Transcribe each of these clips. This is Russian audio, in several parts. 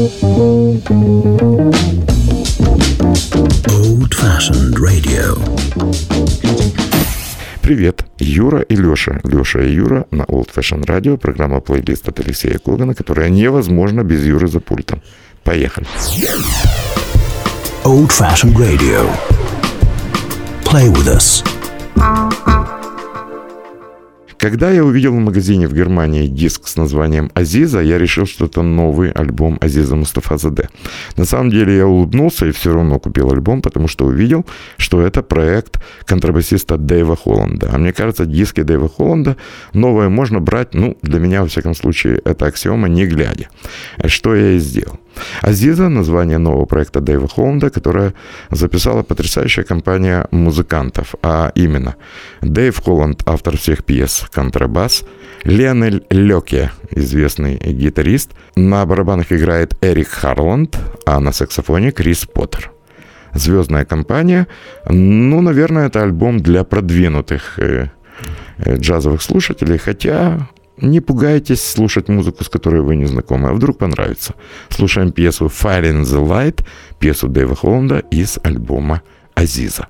Old Fashioned Radio. Привет, Юра и Леша. Леша и Юра на Old Fashion Radio, программа плейлист от Алексея Когана, которая невозможна без Юры за пультом. Поехали. Old Fashioned Radio. Play with us. Когда я увидел в магазине в Германии диск с названием «Азиза», я решил, что это новый альбом Азиза Мустафа-Заде. На самом деле я улыбнулся и все равно купил альбом, потому что увидел, что это проект контрабасиста Дэйва Холланда. А мне кажется, диски Дэйва Холланда новые можно брать, ну, для меня, во всяком случае, это аксиома, не глядя. Что я и сделал. Азиза – название нового проекта Дэйва Холланда, которое записала потрясающая компания музыкантов, а именно Дэйв Холланд, автор всех пьес «Контрабас», Леонель Леке, известный гитарист, на барабанах играет Эрик Харланд, а на саксофоне Крис Поттер. Звездная компания. Ну, наверное, это альбом для продвинутых э, э, джазовых слушателей, хотя не пугайтесь слушать музыку, с которой вы не знакомы, а вдруг понравится. Слушаем пьесу «Fire in the Light», пьесу Дэйва Холланда из альбома «Азиза».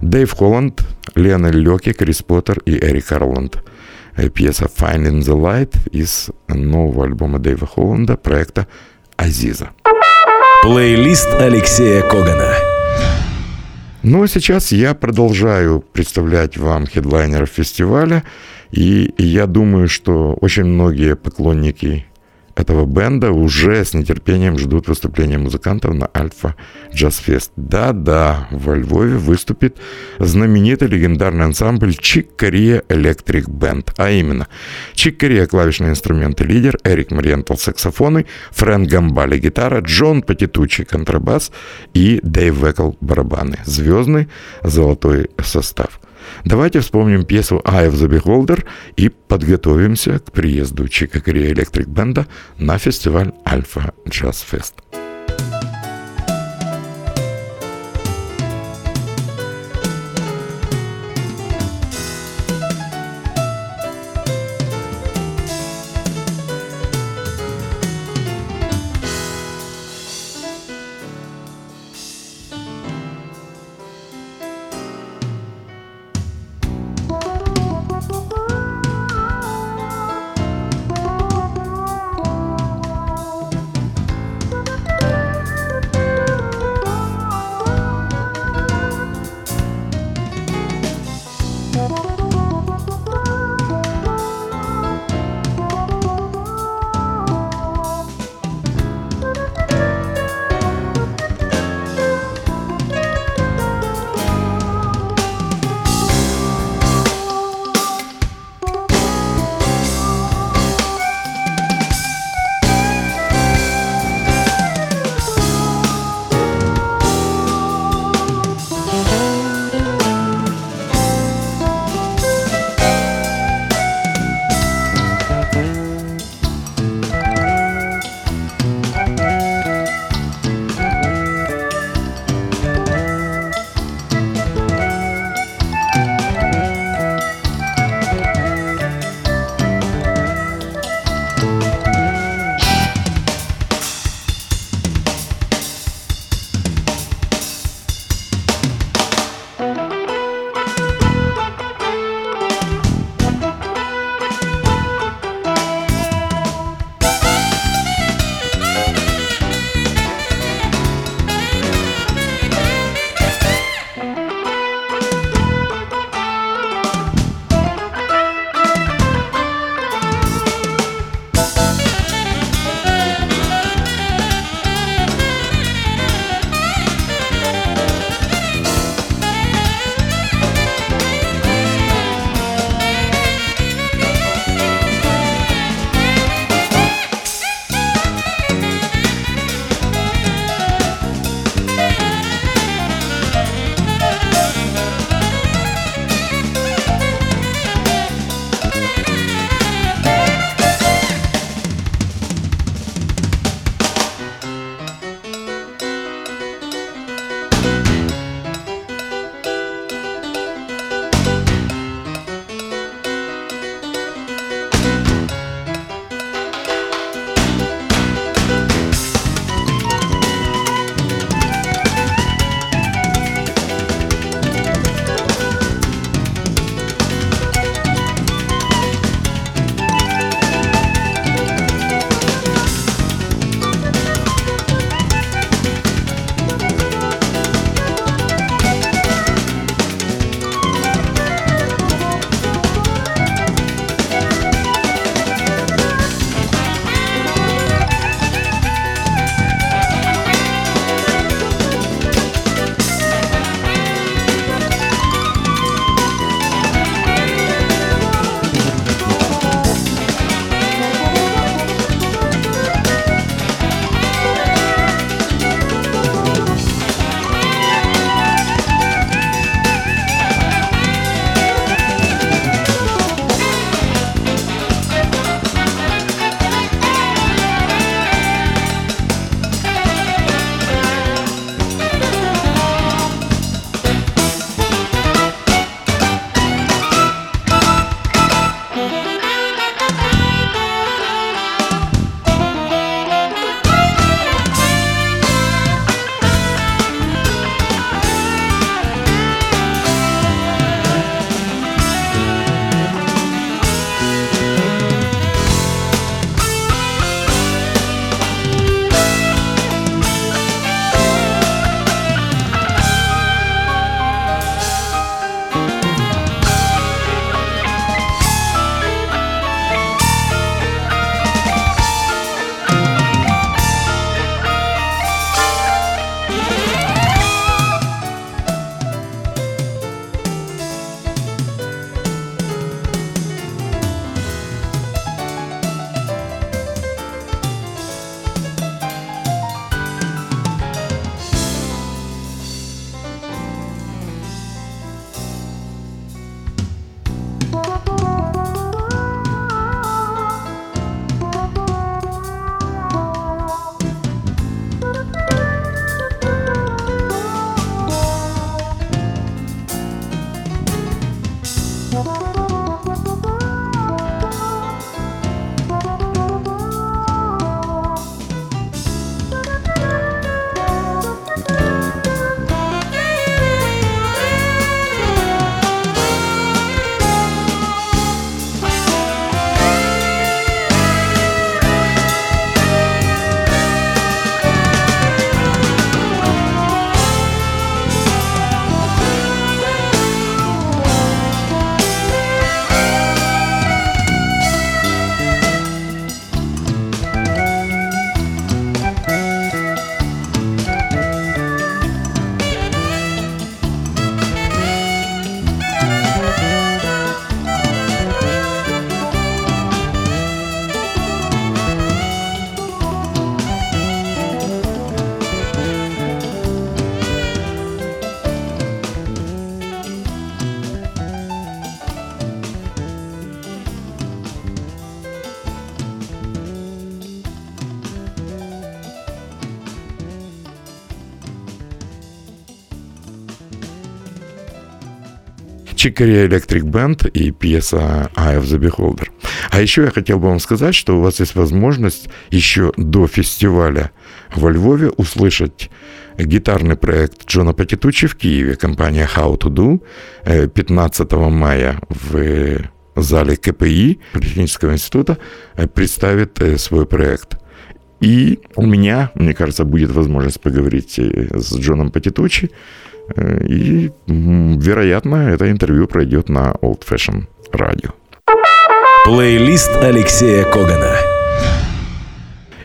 Дэйв Холланд, Лена Лёки, Крис Поттер и Эрик Арланд. Э, пьеса «Finding the Light» из нового альбома Дэйва Холланда проекта «Азиза». Плейлист Алексея Когана. Ну а сейчас я продолжаю представлять вам хедлайнеров фестиваля, и я думаю, что очень многие поклонники этого бенда уже с нетерпением ждут выступления музыкантов на Альфа Джаз Фест. Да-да, во Львове выступит знаменитый легендарный ансамбль Чик Корея Электрик Бенд. А именно, Чик Корея клавишные инструменты лидер, Эрик Мариентал саксофоны, Фрэнк Гамбали гитара, Джон Патитучи контрабас и Дэйв Векл барабаны. Звездный золотой состав. Давайте вспомним пьесу «Eye of the Beholder» и подготовимся к приезду Чика Электрик Бенда на фестиваль Альфа Джаз Фест. Chicory Electric Band и пьеса Eye of the Beholder. А еще я хотел бы вам сказать, что у вас есть возможность еще до фестиваля во Львове услышать гитарный проект Джона Патитучи в Киеве, компания How to Do, 15 мая в зале КПИ Политехнического института представит свой проект. И у меня, мне кажется, будет возможность поговорить с Джоном Патитучи, и, вероятно, это интервью пройдет на Old Fashion Radio. Плейлист Алексея Когана.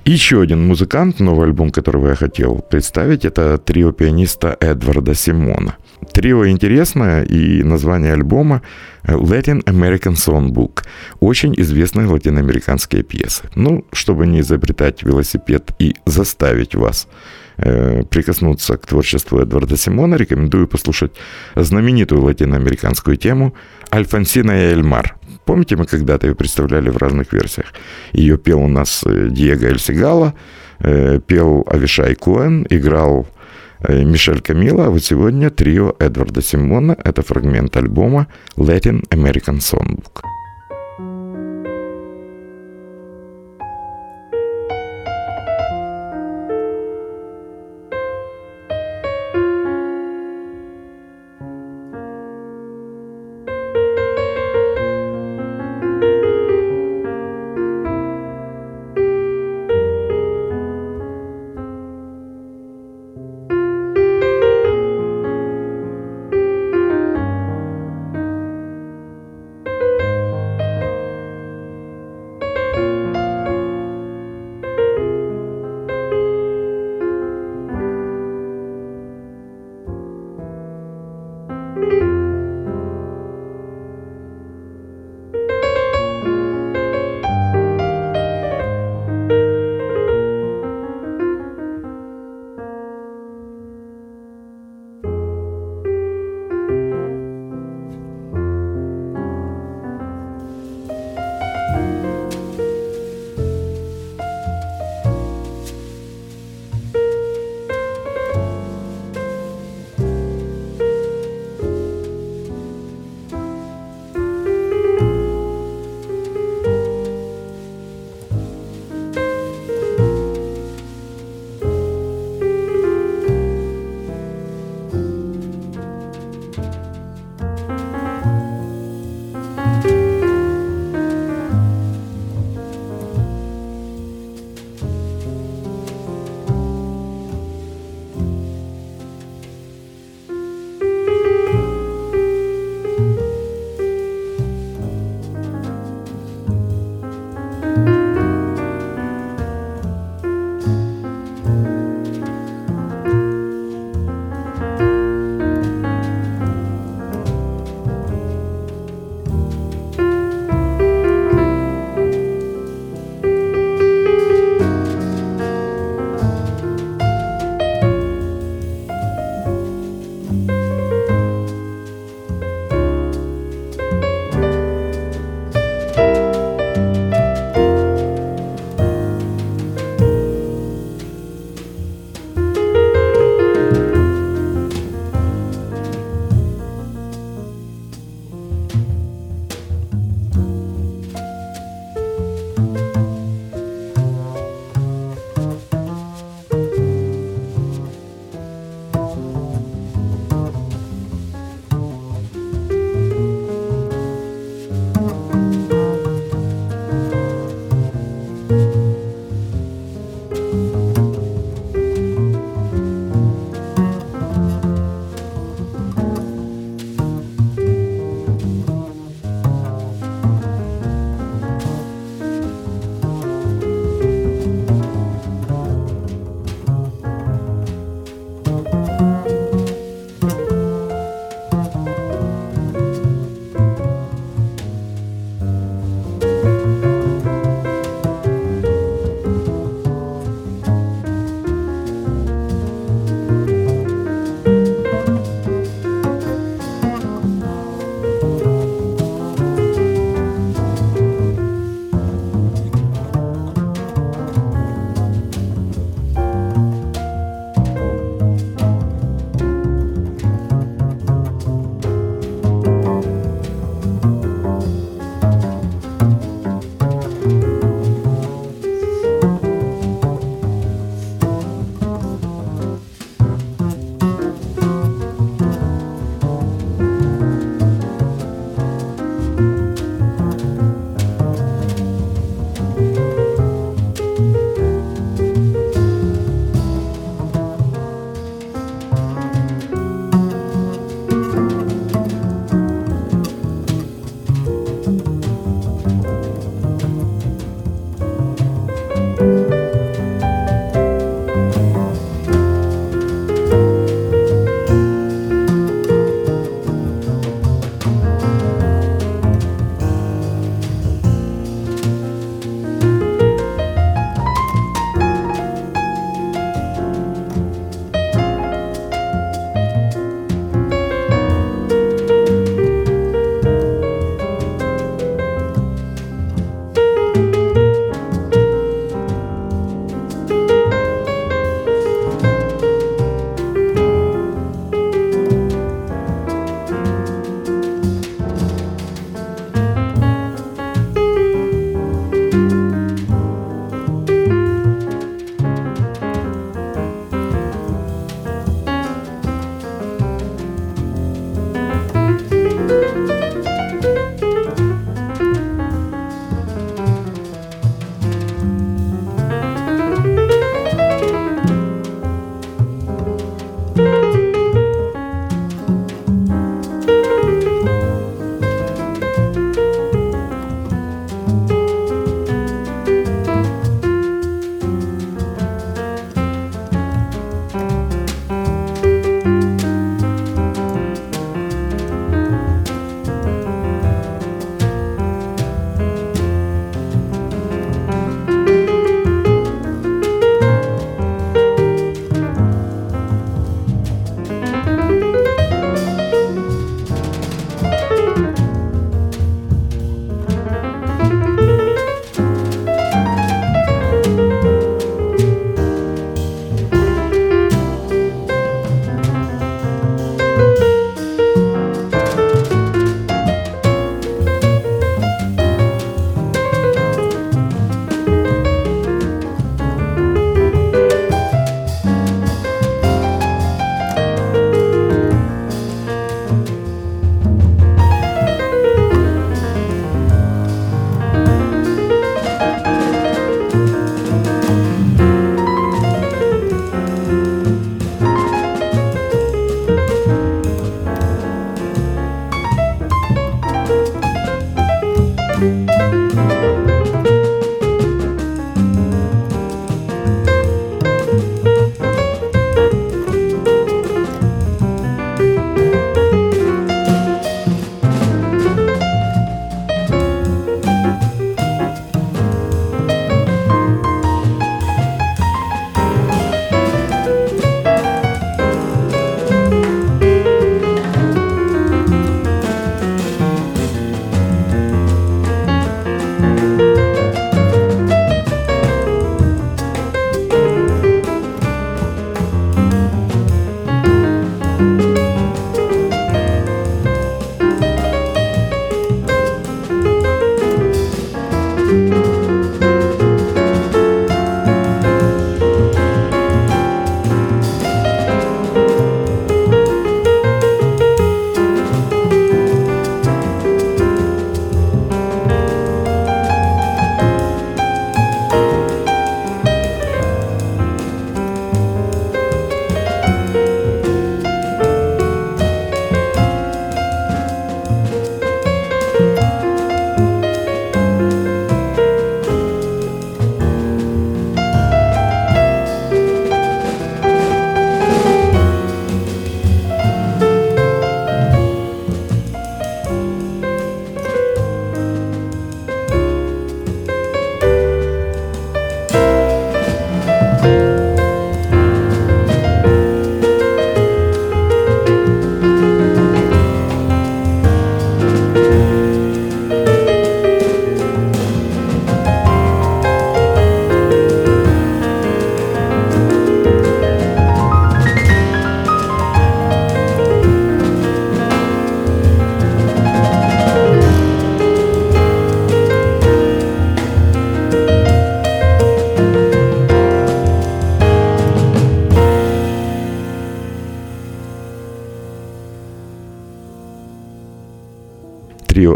Еще один музыкант, новый альбом которого я хотел представить, это трио пианиста Эдварда Симона. Трио интересное, и название альбома Latin American Songbook. Очень известные латиноамериканские пьесы. Ну, чтобы не изобретать велосипед и заставить вас э, прикоснуться к творчеству Эдварда Симона, рекомендую послушать знаменитую латиноамериканскую тему «Альфонсина и Эльмар». Помните, мы когда-то ее представляли в разных версиях? Ее пел у нас э, Диего Эльсигала, э, пел Авишай Коэн, играл э, Мишель Камила, а вот сегодня трио Эдварда Симона. Это фрагмент альбома Latin American Songbook.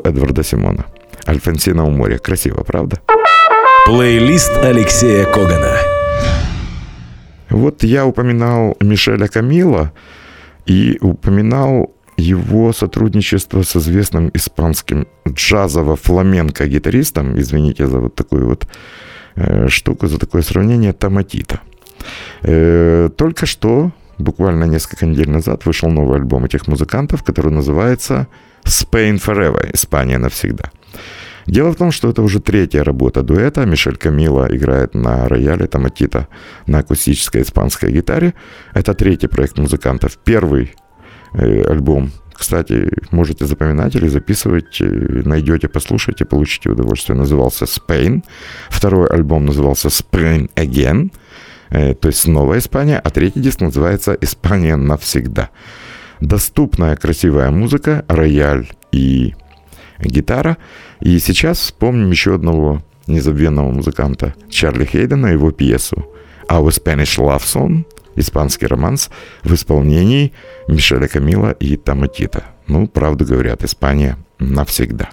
Эдварда Симона. Альфонсина у моря. Красиво, правда? Плейлист Алексея Когана. Вот я упоминал Мишеля Камила и упоминал его сотрудничество с известным испанским джазово-фламенко-гитаристом, извините за вот такую вот э, штуку, за такое сравнение, Томатита. Э, только что, буквально несколько недель назад, вышел новый альбом этих музыкантов, который называется Spain Forever, Испания навсегда. Дело в том, что это уже третья работа дуэта. Мишель Камила играет на рояле, Томатита на акустической испанской гитаре. Это третий проект музыкантов. Первый э, альбом, кстати, можете запоминать или записывать, э, найдете, послушайте, получите удовольствие. Назывался Spain. Второй альбом назывался Spain Again, э, то есть снова Испания. А третий диск называется Испания навсегда доступная красивая музыка, рояль и гитара. И сейчас вспомним еще одного незабвенного музыканта Чарли Хейдена, его пьесу «Our Spanish Love Song» испанский романс в исполнении Мишеля Камила и Таматита. Ну, правду говорят, Испания навсегда.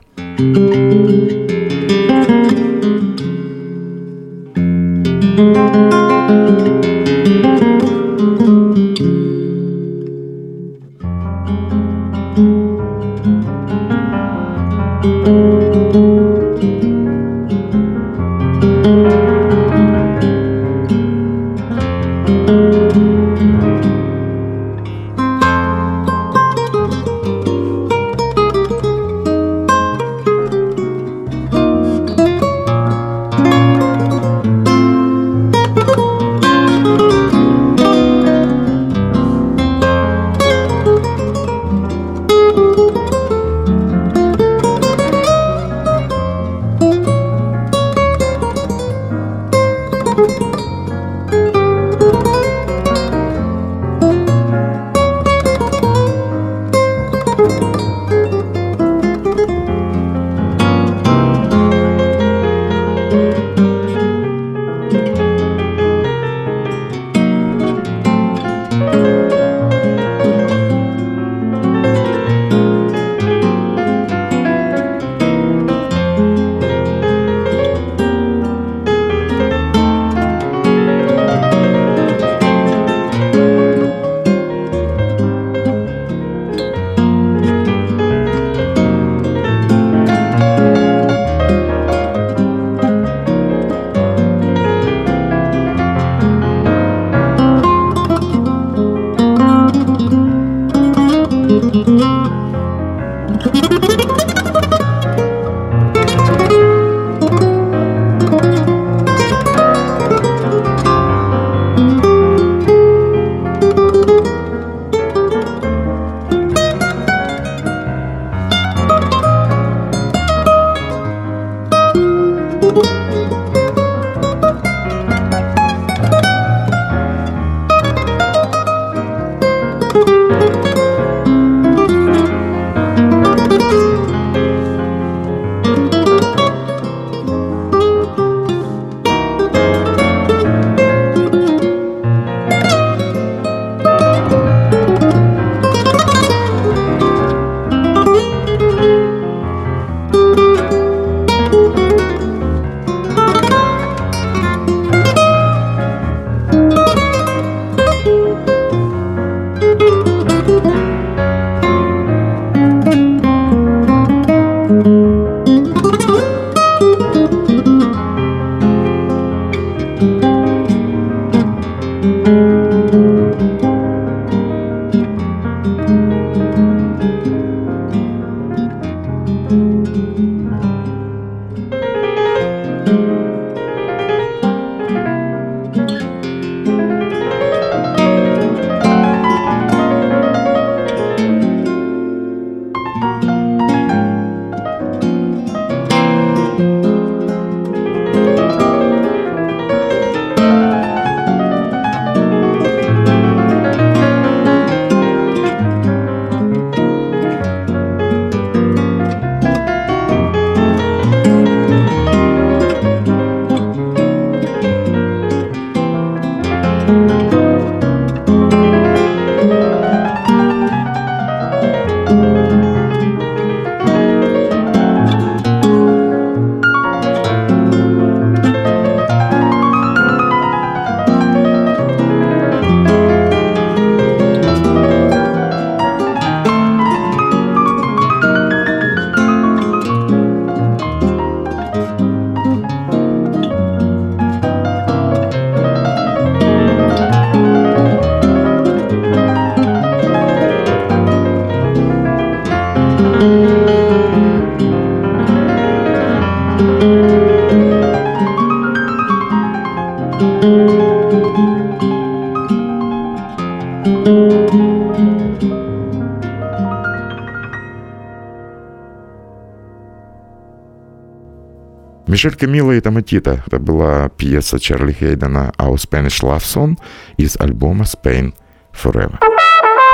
Мишель Камила и Томатита. Это была пьеса Чарли Хейдена «Our Spanish Love Song» из альбома «Spain Forever».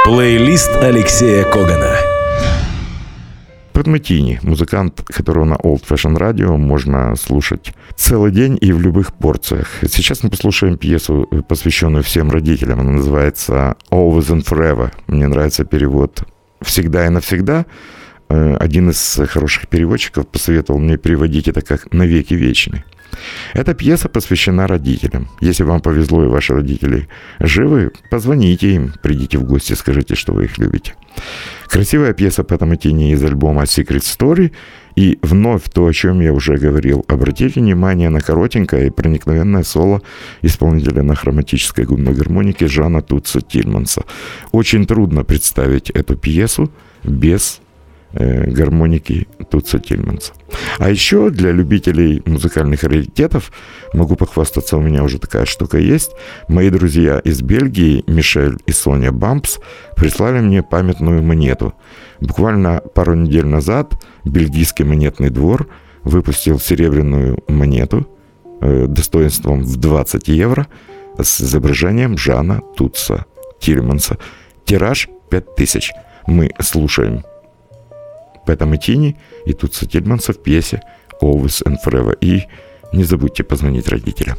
Плейлист Алексея Когана. Пэт Матини, музыкант, которого на Old Fashion Radio можно слушать целый день и в любых порциях. Сейчас мы послушаем пьесу, посвященную всем родителям. Она называется Always and Forever. Мне нравится перевод «Всегда и навсегда». Э, один из хороших переводчиков посоветовал мне переводить это как «навеки вечный». Эта пьеса посвящена родителям. Если вам повезло и ваши родители живы, позвоните им, придите в гости, скажите, что вы их любите. Красивая пьеса по Томатине из альбома Secret Story. И вновь то, о чем я уже говорил. Обратите внимание на коротенькое и проникновенное соло исполнителя на хроматической губной гармонике Жана Тутса Тильманса. Очень трудно представить эту пьесу без гармоники Тутса Тильманса. А еще для любителей музыкальных раритетов могу похвастаться, у меня уже такая штука есть. Мои друзья из Бельгии, Мишель и Соня Бампс, прислали мне памятную монету. Буквально пару недель назад бельгийский монетный двор выпустил серебряную монету э, достоинством в 20 евро с изображением Жана Тутса Тильманса. Тираж 5000. Мы слушаем Пэта Мэтини и Тутса Тильманса в пьесе «Always and Forever». И не забудьте позвонить родителям.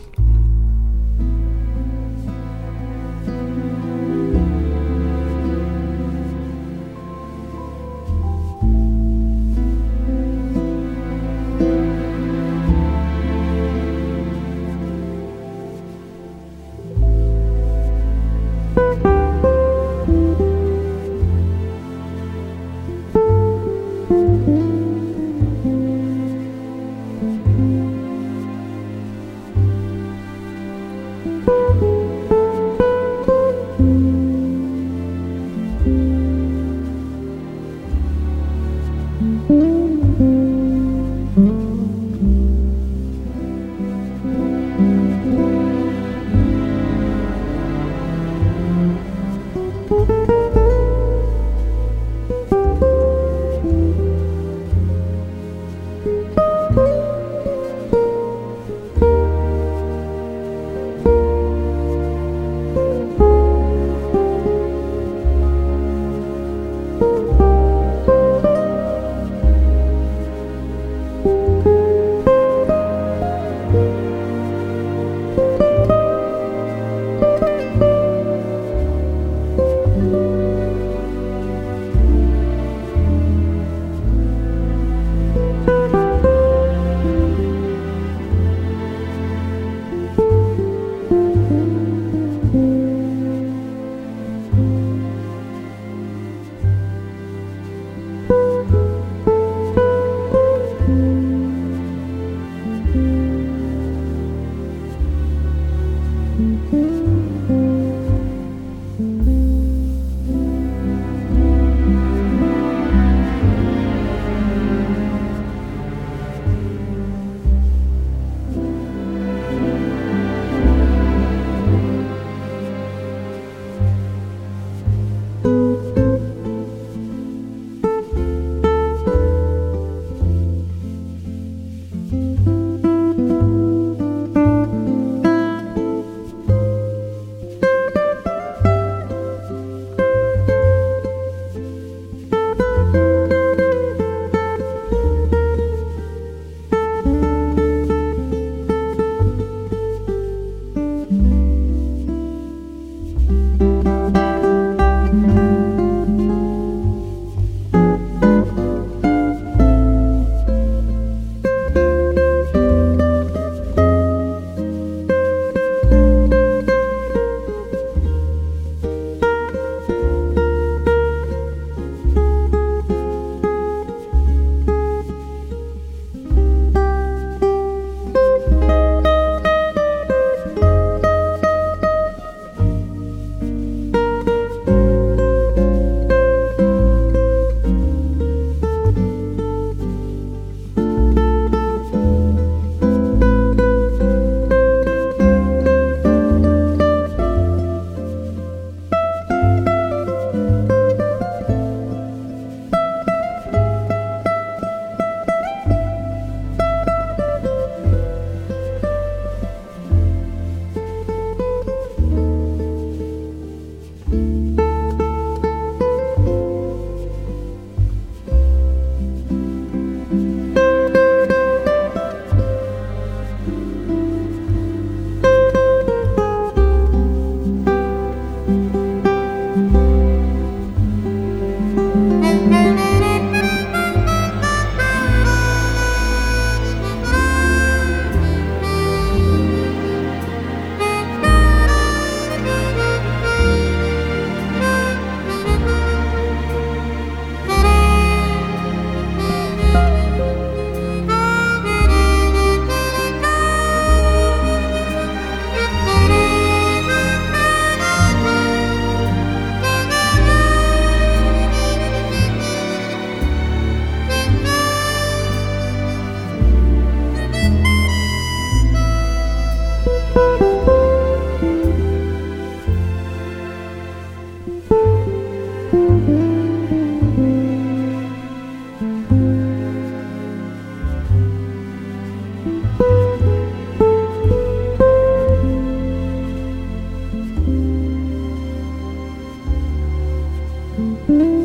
Ну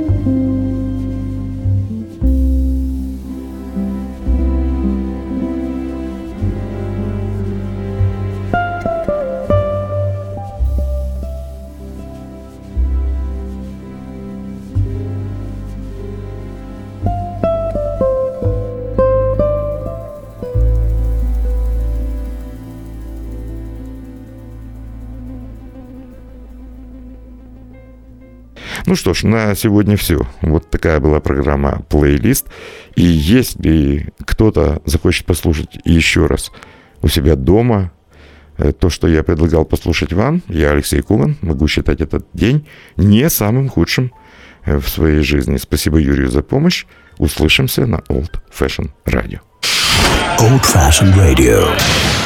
что ж, на сегодня все. Вот такая была программа «Плейлист». И если кто-то захочет послушать еще раз у себя дома э, то, что я предлагал послушать вам, я Алексей Куган, могу считать этот день не самым худшим э, в своей жизни. Спасибо Юрию за помощь. Услышимся на Old Fashion Radio. Old Fashion Radio.